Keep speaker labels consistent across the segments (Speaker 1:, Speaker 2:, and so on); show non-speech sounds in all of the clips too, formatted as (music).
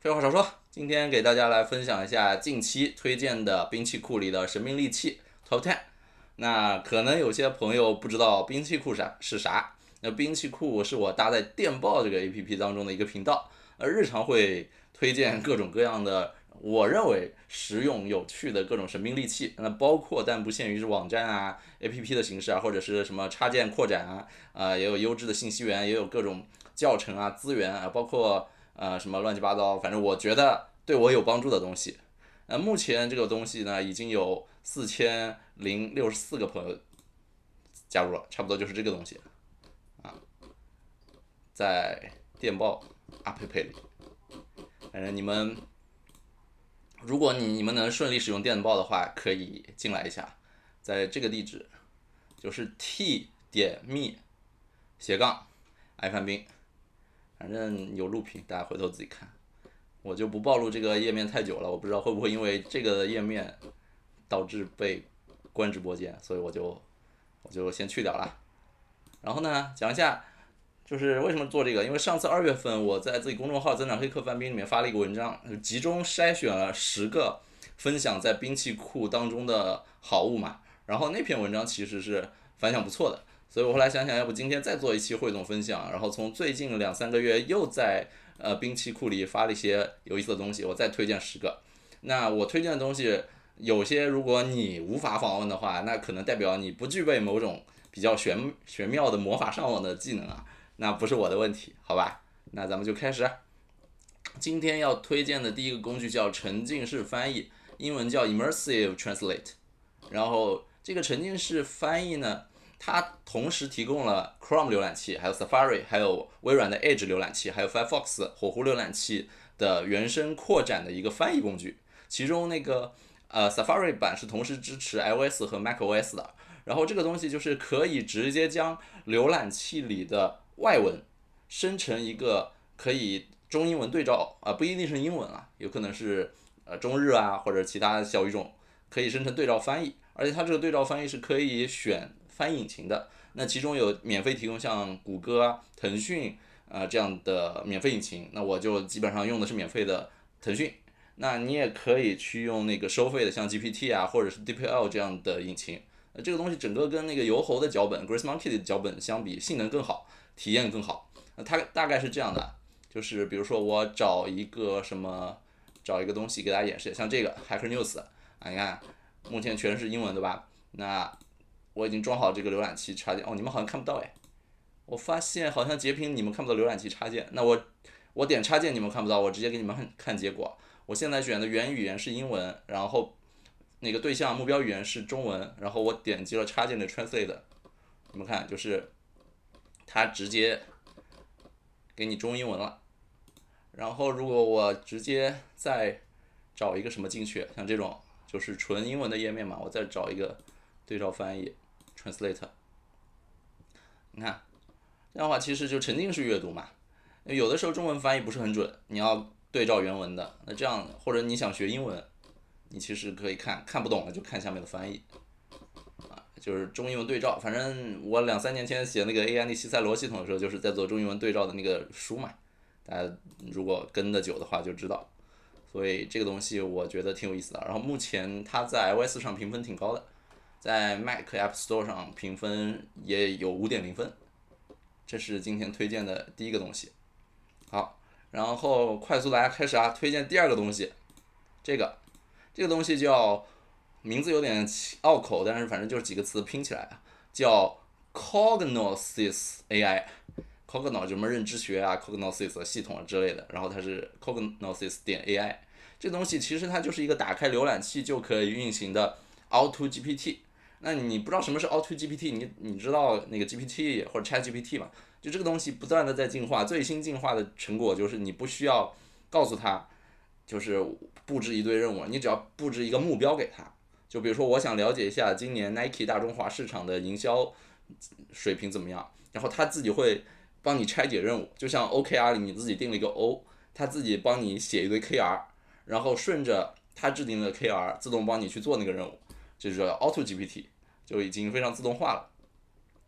Speaker 1: 废话少说，今天给大家来分享一下近期推荐的兵器库里的神兵利器 Top Ten。那可能有些朋友不知道兵器库啥是啥，那兵器库是我搭在电报这个 APP 当中的一个频道，呃，日常会推荐各种各样的我认为实用有趣的各种神兵利器，那包括但不限于是网站啊、APP 的形式啊，或者是什么插件扩展啊，啊，也有优质的信息源，也有各种教程啊、资源啊，包括。呃，什么乱七八糟，反正我觉得对我有帮助的东西。呃，目前这个东西呢，已经有四千零六十四个朋友加入了，差不多就是这个东西啊，在电报 APP 里。反正你们，如果你你们能顺利使用电报的话，可以进来一下，在这个地址，就是 t 点 me 斜杠爱范兵。反正有录屏，大家回头自己看。我就不暴露这个页面太久了，我不知道会不会因为这个页面导致被关直播间，所以我就我就先去掉了。然后呢，讲一下就是为什么做这个，因为上次二月份我在自己公众号“增长黑客范冰”里面发了一个文章，集中筛选了十个分享在兵器库当中的好物嘛。然后那篇文章其实是反响不错的。所以我后来想想，要不今天再做一期汇总分享，然后从最近两三个月又在呃兵器库里发了一些有意思的东西，我再推荐十个。那我推荐的东西有些，如果你无法访问的话，那可能代表你不具备某种比较玄玄妙的魔法上网的技能啊，那不是我的问题，好吧？那咱们就开始。今天要推荐的第一个工具叫沉浸式翻译，英文叫 Immersive Translate。然后这个沉浸式翻译呢？它同时提供了 Chrome 浏览器，还有 Safari，还有微软的 Edge 浏览器，还有 Firefox 火狐浏览器的原生扩展的一个翻译工具。其中那个呃 Safari 版是同时支持 iOS 和 macOS 的。然后这个东西就是可以直接将浏览器里的外文生成一个可以中英文对照啊，不一定是英文啊，有可能是呃中日啊或者其他小语种，可以生成对照翻译。而且它这个对照翻译是可以选。翻译引擎的，那其中有免费提供像谷歌啊、腾讯啊这样的免费引擎，那我就基本上用的是免费的腾讯。那你也可以去用那个收费的，像 GPT 啊或者是 DPL 这样的引擎。那这个东西整个跟那个油猴的脚本 Grace Monkey 的脚本相比，性能更好，体验更好。那它大概是这样的，就是比如说我找一个什么，找一个东西给大家演示，像这个 Hacker News 啊，你看目前全是英文对吧？那我已经装好这个浏览器插件哦，你们好像看不到哎，我发现好像截屏你们看不到浏览器插件，那我我点插件你们看不到，我直接给你们看看结果。我现在选的原语言是英文，然后那个对象目标语言是中文，然后我点击了插件的 translate，你们看就是它直接给你中英文了。然后如果我直接再找一个什么进去，像这种就是纯英文的页面嘛，我再找一个对照翻译。Translate，你看，这样的话其实就沉浸式阅读嘛。有的时候中文翻译不是很准，你要对照原文的。那这样，或者你想学英文，你其实可以看看不懂了就看下面的翻译，啊，就是中英文对照。反正我两三年前写那个 A I D 西塞罗系统的时候，就是在做中英文对照的那个书嘛。大家如果跟的久的话就知道。所以这个东西我觉得挺有意思的。然后目前它在 iOS 上评分挺高的。在 Mac App Store 上评分也有五点零分，这是今天推荐的第一个东西。好，然后快速来开始啊，推荐第二个东西，这个这个东西叫名字有点拗口，但是反正就是几个词拼起来啊，叫 Cognosis AI，Cognos 什么认知学啊，Cognosis 系统啊之类的，然后它是 Cognosis 点 AI，这东西其实它就是一个打开浏览器就可以运行的 Auto GPT。那你不知道什么是 Auto GPT，你你知道那个 GPT 或者 Chat GPT 吗？就这个东西不断的在进化，最新进化的成果就是你不需要告诉他，就是布置一堆任务，你只要布置一个目标给他。就比如说我想了解一下今年 Nike 大中华市场的营销水平怎么样，然后他自己会帮你拆解任务，就像 OKR 里你自己定了一个 O，他自己帮你写一堆 KR，然后顺着他制定的 KR 自动帮你去做那个任务。就是 Auto GPT 就已经非常自动化了。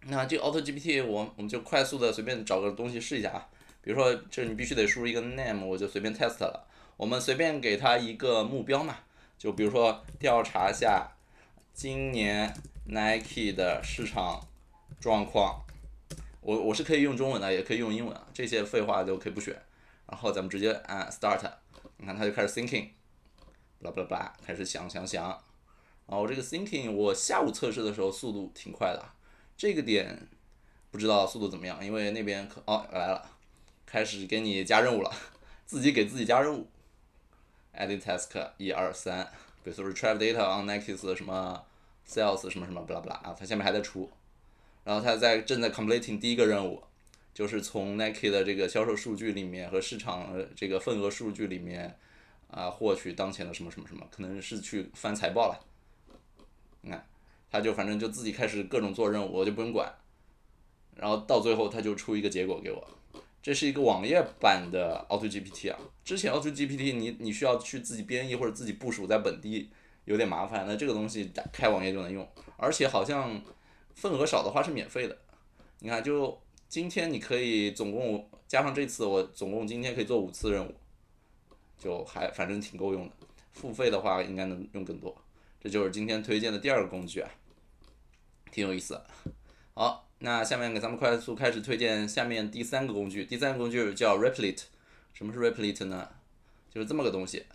Speaker 1: 那这个 Auto GPT 我我们就快速的随便找个东西试一下啊。比如说这你必须得输入一个 name，我就随便 test 了。我们随便给它一个目标嘛，就比如说调查一下今年 Nike 的市场状况。我我是可以用中文的，也可以用英文啊，这些废话就可以不选。然后咱们直接按 Start，你看它就开始 Thinking，巴拉巴拉巴拉，开始想想想。然后这个 Thinking 我下午测试的时候速度挺快的，这个点不知道速度怎么样，因为那边可哦来了，开始给你加任务了，自己给自己加任务。Edit Task 一二三，比如说 Retrieve Data on Nike's 什么 Sales 什么什么巴拉巴拉啊，它下面还在出。然后他在正在 completing 第一个任务，就是从 Nike 的这个销售数据里面和市场这个份额数据里面啊获取当前的什么什么什么，可能是去翻财报了。你看，他就反正就自己开始各种做任务，我就不用管。然后到最后他就出一个结果给我，这是一个网页版的 AutoGPT 啊。之前 AutoGPT 你你需要去自己编译或者自己部署在本地有点麻烦，那这个东西打开网页就能用，而且好像。份额少的话是免费的，你看，就今天你可以总共加上这次，我总共今天可以做五次任务，就还反正挺够用的。付费的话应该能用更多。这就是今天推荐的第二个工具啊，挺有意思。好，那下面给咱们快速开始推荐下面第三个工具。第三个工具叫 Replit。什么是 Replit 呢？就是这么个东西，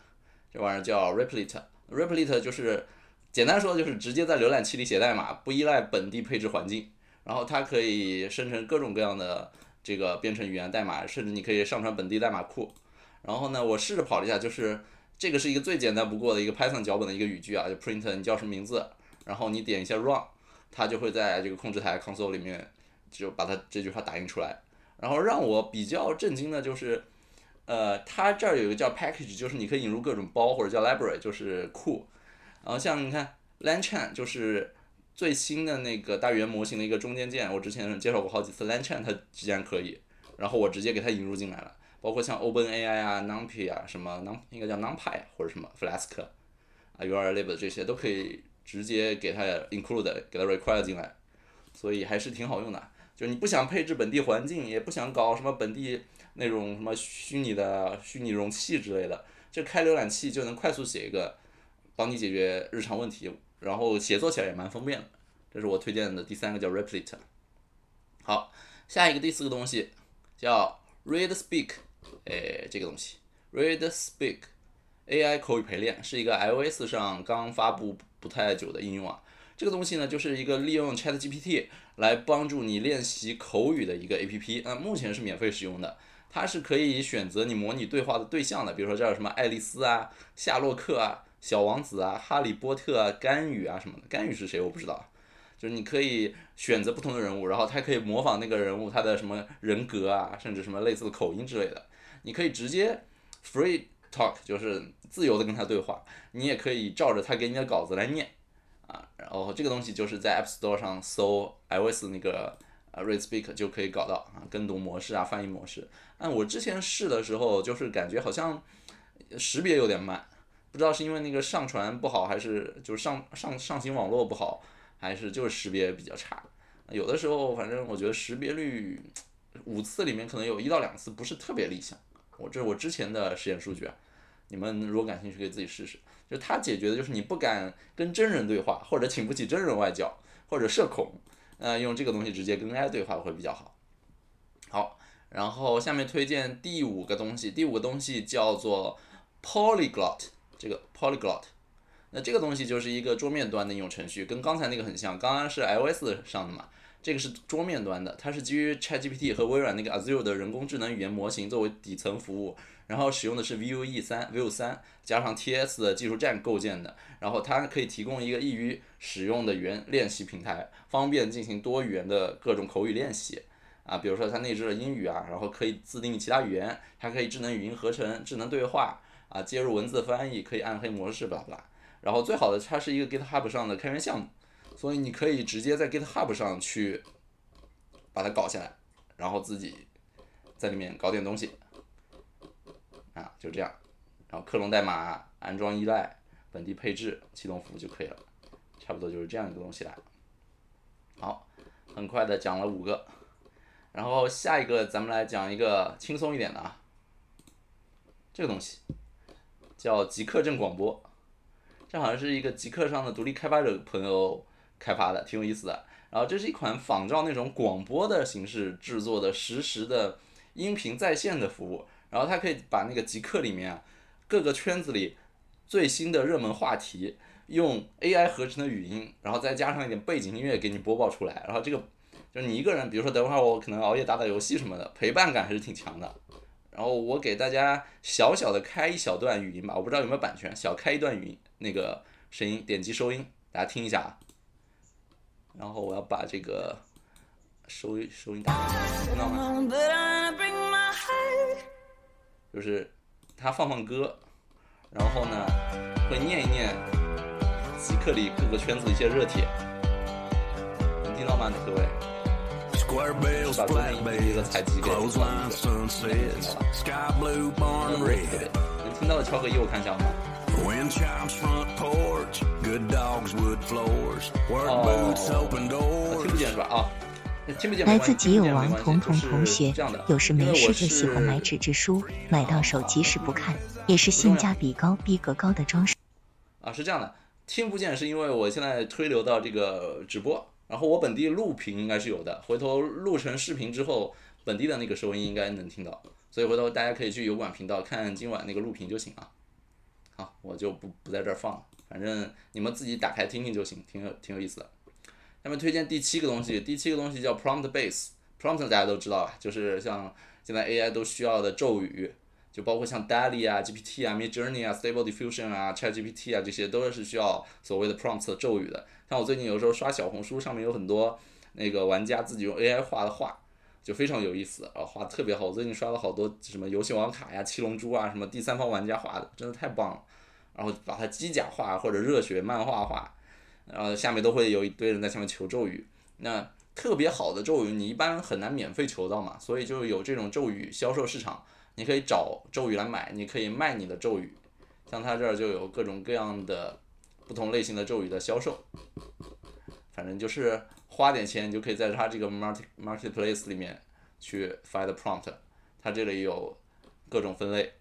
Speaker 1: 这玩意儿叫 Replit。Replit 就是。简单说就是直接在浏览器里写代码，不依赖本地配置环境，然后它可以生成各种各样的这个编程语言代码，甚至你可以上传本地代码库。然后呢，我试着跑了一下，就是这个是一个最简单不过的一个 Python 脚本的一个语句啊，就 print 你叫什么名字，然后你点一下 run，它就会在这个控制台 console 里面就把它这句话打印出来。然后让我比较震惊的就是，呃，它这儿有一个叫 package，就是你可以引入各种包或者叫 library，就是库。然后像你看 lanchain 就是最新的那个大语言模型的一个中间件，我之前介绍过好几次 lanchain 它既然可以，然后我直接给它引入进来了，包括像 OpenAI 啊、NumPy 啊、什么 Num 应该叫 NumPy 或者什么 Flask 啊、URlib 这些都可以直接给它 include 给它 require 进来，所以还是挺好用的。就你不想配置本地环境，也不想搞什么本地那种什么虚拟的虚拟容器之类的，就开浏览器就能快速写一个。帮你解决日常问题，然后协作起来也蛮方便的。这是我推荐的第三个叫 Replit。好，下一个第四个东西叫 ReadSpeak，哎，这个东西 ReadSpeak AI 口语陪练是一个 iOS 上刚发布不太久的应用啊。这个东西呢，就是一个利用 ChatGPT 来帮助你练习口语的一个 APP。那目前是免费使用的，它是可以选择你模拟对话的对象的，比如说这有什么爱丽丝啊、夏洛克啊。小王子啊，哈利波特啊，甘雨啊什么的，甘雨是谁我不知道，就是你可以选择不同的人物，然后他可以模仿那个人物他的什么人格啊，甚至什么类似的口音之类的，你可以直接 free talk，就是自由的跟他对话，你也可以照着他给你的稿子来念，啊，然后这个东西就是在 App Store 上搜 iOS 那个 Read Speak 就可以搞到啊，跟读模式啊，翻译模式，但我之前试的时候就是感觉好像识别有点慢。不知道是因为那个上传不好，还是就是上上上行网络不好，还是就是识别比较差。有的时候反正我觉得识别率五次里面可能有一到两次不是特别理想。我这是我之前的实验数据啊，你们如果感兴趣可以自己试试。就它解决的就是你不敢跟真人对话，或者请不起真人外教，或者社恐，呃，用这个东西直接跟 AI 对话会比较好。好，然后下面推荐第五个东西，第五个东西叫做 Polyglot。这个 Polyglot，那这个东西就是一个桌面端的应用程序，跟刚才那个很像。刚刚是 iOS 上的嘛，这个是桌面端的，它是基于 ChatGPT 和微软那个 Azure 的人工智能语言模型作为底层服务，然后使用的是 Vue 三 Vue 三加上 TS 的技术栈构建的，然后它可以提供一个易于使用的语言练习平台，方便进行多语言的各种口语练习。啊，比如说它内置了英语啊，然后可以自定义其他语言，还可以智能语音合成、智能对话。啊，接入文字翻译可以暗黑模式，巴拉巴拉。然后最好的，它是一个 GitHub 上的开源项目，所以你可以直接在 GitHub 上去把它搞下来，然后自己在里面搞点东西。啊，就这样。然后克隆代码、安装依赖、本地配置、启动服务就可以了，差不多就是这样一个东西了。好，很快的讲了五个，然后下一个咱们来讲一个轻松一点的啊，这个东西。叫极客镇广播，这好像是一个极客上的独立开发者朋友开发的，挺有意思的。然后这是一款仿照那种广播的形式制作的实时的音频在线的服务，然后它可以把那个极客里面各个圈子里最新的热门话题，用 AI 合成的语音，然后再加上一点背景音乐给你播报出来，然后这个就是你一个人，比如说等会儿我可能熬夜打打游戏什么的，陪伴感还是挺强的。然后我给大家小小的开一小段语音吧，我不知道有没有版权，小开一段语音那个声音，点击收音，大家听一下啊。然后我要把这个收音收音打开，听到吗？就是他放放歌，然后呢会念一念极客里各个圈子的一些热帖，能听到吗，各位？把中间一个采集给能听到能听到的敲个一，我看一下好吗？哦，听不见是吧？啊，听不见。
Speaker 2: 来自极有王彤彤同学，有事没事就喜欢买纸质书，买到手即使不看，也是性价比高、逼格高的装饰。
Speaker 1: 啊，是这样的，听不见是因为我现在推流到这个直播。然后我本地录屏应该是有的，回头录成视频之后，本地的那个收音应该能听到，所以回头大家可以去油管频道看今晚那个录屏就行了。好，我就不不在这儿放了，反正你们自己打开听听就行，挺有挺有意思的。下面推荐第七个东西，第七个东西叫 Prompt Base，Prompt 大家都知道啊，就是像现在 AI 都需要的咒语，就包括像 DALL-E 啊、GPT 啊、Midjourney 啊、Stable Diffusion 啊、ChatGPT 啊，这些都是需要所谓的 Prompt 咒语的。像我最近有时候刷小红书，上面有很多那个玩家自己用 AI 画的画，就非常有意思，然后画特别好。我最近刷了好多什么游戏王卡呀、七龙珠啊，什么第三方玩家画的，真的太棒了。然后把它机甲化或者热血漫画化，然后下面都会有一堆人在下面求咒语。那特别好的咒语你一般很难免费求到嘛，所以就有这种咒语销售市场，你可以找咒语来买，你可以卖你的咒语。像它这儿就有各种各样的。不同类型的咒语的销售，反正就是花点钱，你就可以在它这个 market marketplace 里面去 find prompt，它这里有各种分类，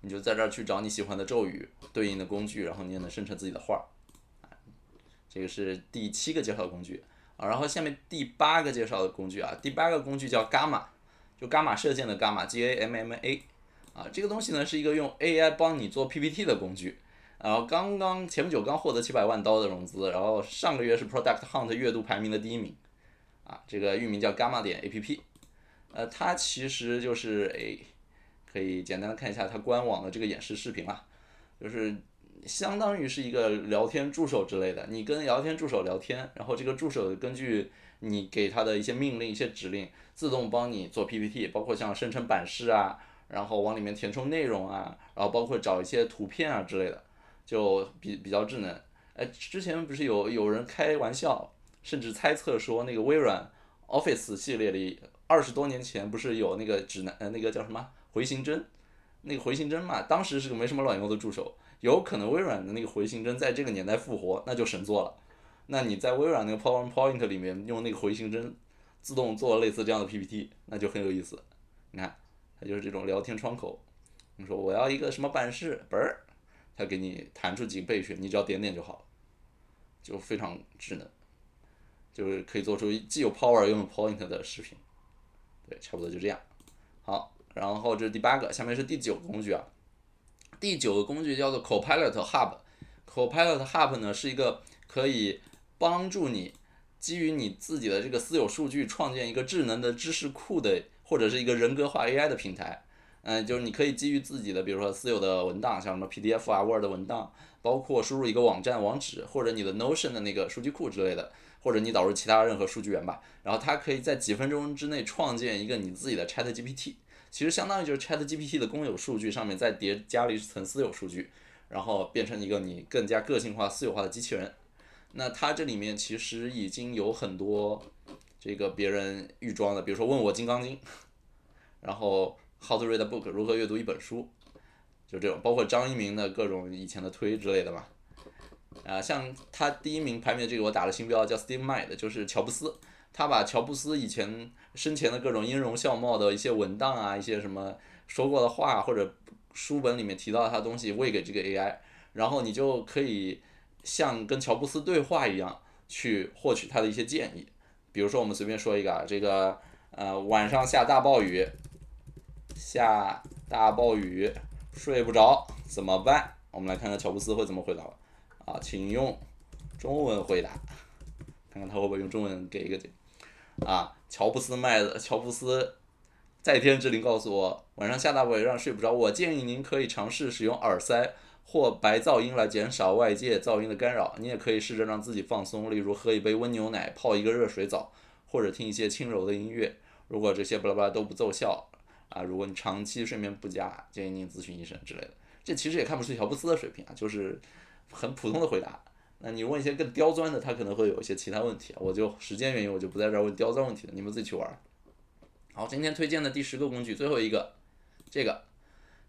Speaker 1: 你就在这儿去找你喜欢的咒语对应的工具，然后你也能生成自己的画儿。这个是第七个介绍工具啊，然后下面第八个介绍的工具啊，第八个工具叫伽马，就伽马射线的伽马 G A M M A，啊，这个东西呢是一个用 A I 帮你做 P P T 的工具。然后刚刚前不久刚获得七百万刀的融资，然后上个月是 Product Hunt 月度排名的第一名，啊，这个域名叫 Gamma 点 A P P，呃，它其实就是诶，可以简单的看一下它官网的这个演示视频啊，就是相当于是一个聊天助手之类的，你跟聊天助手聊天，然后这个助手根据你给他的一些命令、一些指令，自动帮你做 P P T，包括像生成版式啊，然后往里面填充内容啊，然后包括找一些图片啊之类的。就比比较智能，哎，之前不是有有人开玩笑，甚至猜测说那个微软 Office 系列里二十多年前不是有那个指南呃那个叫什么回形针，那个回形针嘛，当时是个没什么卵用的助手，有可能微软的那个回形针在这个年代复活，那就神作了。那你在微软那个 PowerPoint 里面用那个回形针自动做类似这样的 PPT，那就很有意思。你看，它就是这种聊天窗口，你说我要一个什么版式，嘣儿。它给你弹出几个备选，你只要点点就好了，就非常智能，就是可以做出既有 power 又有 point 的视频，对，差不多就这样。好，然后这是第八个，下面是第九个工具啊。第九个工具叫做 Copilot Hub，Copilot Hub 呢是一个可以帮助你基于你自己的这个私有数据创建一个智能的知识库的，或者是一个人格化 AI 的平台。嗯，就是你可以基于自己的，比如说私有的文档，像什么 PDF 啊、Word 文档，包括输入一个网站网址，或者你的 Notion 的那个数据库之类的，或者你导入其他任何数据源吧，然后它可以在几分钟之内创建一个你自己的 Chat GPT，其实相当于就是 Chat GPT 的公有数据上面再叠加了一层私有数据，然后变成一个你更加个性化、私有化的机器人。那它这里面其实已经有很多这个别人预装的，比如说问我《金刚经》，(laughs) 然后。How to read a book？如何阅读一本书？就这种，包括张一鸣的各种以前的推之类的嘛。啊，像他第一名排名的这个，我打了星标，叫 Steve Mind，就是乔布斯。他把乔布斯以前生前的各种音容笑貌的一些文档啊，一些什么说过的话或者书本里面提到他的东西喂给这个 AI，然后你就可以像跟乔布斯对话一样去获取他的一些建议。比如说我们随便说一个啊，这个呃晚上下大暴雨，下大暴雨睡不着怎么办？我们来看看乔布斯会怎么回答啊，请用中文回答，看看他会不会用中文给一个这啊，乔布斯卖的乔布斯。在天之灵告诉我，晚上下大暴雨让睡不着。我建议您可以尝试使用耳塞或白噪音来减少外界噪音的干扰。你也可以试着让自己放松，例如喝一杯温牛奶、泡一个热水澡，或者听一些轻柔的音乐。如果这些巴拉巴拉都不奏效啊，如果你长期睡眠不佳，建议您咨询医生之类的。这其实也看不出乔布斯的水平啊，就是很普通的回答。那你问一些更刁钻的，他可能会有一些其他问题啊。我就时间原因，我就不在这儿问刁钻问题了，你们自己去玩。好，今天推荐的第十个工具，最后一个，这个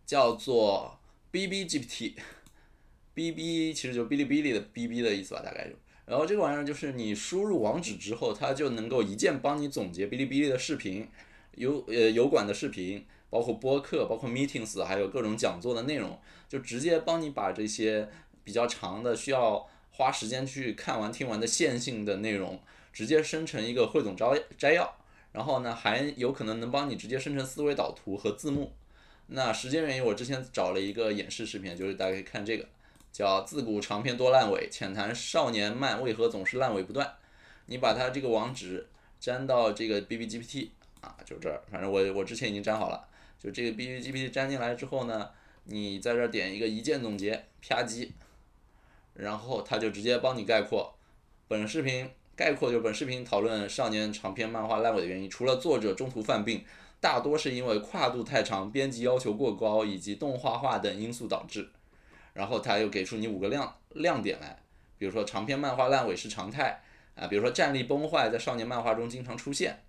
Speaker 1: 叫做 B B G P T，B (laughs) B 其实就哔哩哔哩的 B B 的意思吧，大概就。然后这个玩意儿就是你输入网址之后，它就能够一键帮你总结哔哩哔哩的视频、油呃油管的视频，包括播客、包括 Meetings，还有各种讲座的内容，就直接帮你把这些比较长的、需要花时间去看完听完的线性的内容，直接生成一个汇总摘摘要。然后呢，还有可能能帮你直接生成思维导图和字幕。那时间原因，我之前找了一个演示视频，就是大家可以看这个，叫“自古长篇多烂尾，浅谈少年漫为何总是烂尾不断”。你把它这个网址粘到这个 B B G P T 啊，就这儿，反正我我之前已经粘好了。就这个 B B G P 粘进来之后呢，你在这儿点一个一键总结，啪叽，然后它就直接帮你概括本视频。概括就本视频讨论少年长篇漫画烂尾的原因，除了作者中途犯病，大多是因为跨度太长、编辑要求过高以及动画化等因素导致。然后他又给出你五个亮亮点来，比如说长篇漫画烂尾是常态啊，比如说战力崩坏在少年漫画中经常出现，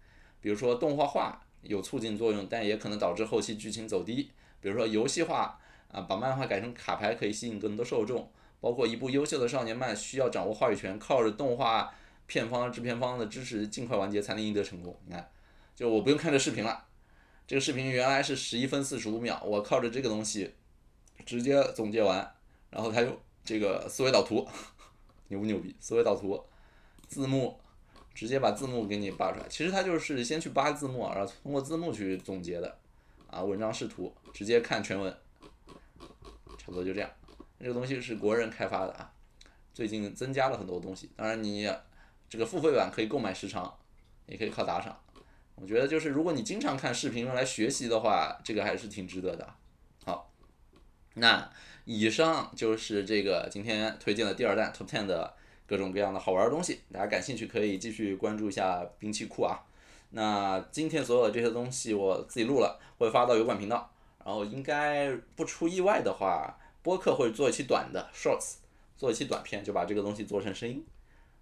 Speaker 1: 比如说动画化有促进作用，但也可能导致后期剧情走低，比如说游戏化啊，把漫画改成卡牌可以吸引更多受众，包括一部优秀的少年漫需要掌握话语权，靠着动画。片方、制片方的支持，尽快完结才能赢得成功。你看，就我不用看这视频了，这个视频原来是十一分四十五秒，我靠着这个东西直接总结完，然后它有这个思维导图，(laughs) 牛不牛逼？思维导图，字幕，直接把字幕给你扒出来。其实它就是先去扒字幕，然后通过字幕去总结的。啊，文章视图，直接看全文，差不多就这样。这个东西是国人开发的啊，最近增加了很多东西。当然你。这个付费版可以购买时长，也可以靠打赏。我觉得就是如果你经常看视频用来学习的话，这个还是挺值得的。好，那以上就是这个今天推荐的第二弹 Top Ten 的各种各样的好玩的东西。大家感兴趣可以继续关注一下兵器库啊。那今天所有的这些东西我自己录了，会发到油管频道。然后应该不出意外的话，播客会做一期短的 Shorts，做一期短片，就把这个东西做成声音。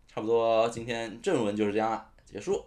Speaker 1: 差不多，今天正文就是这样了，结束。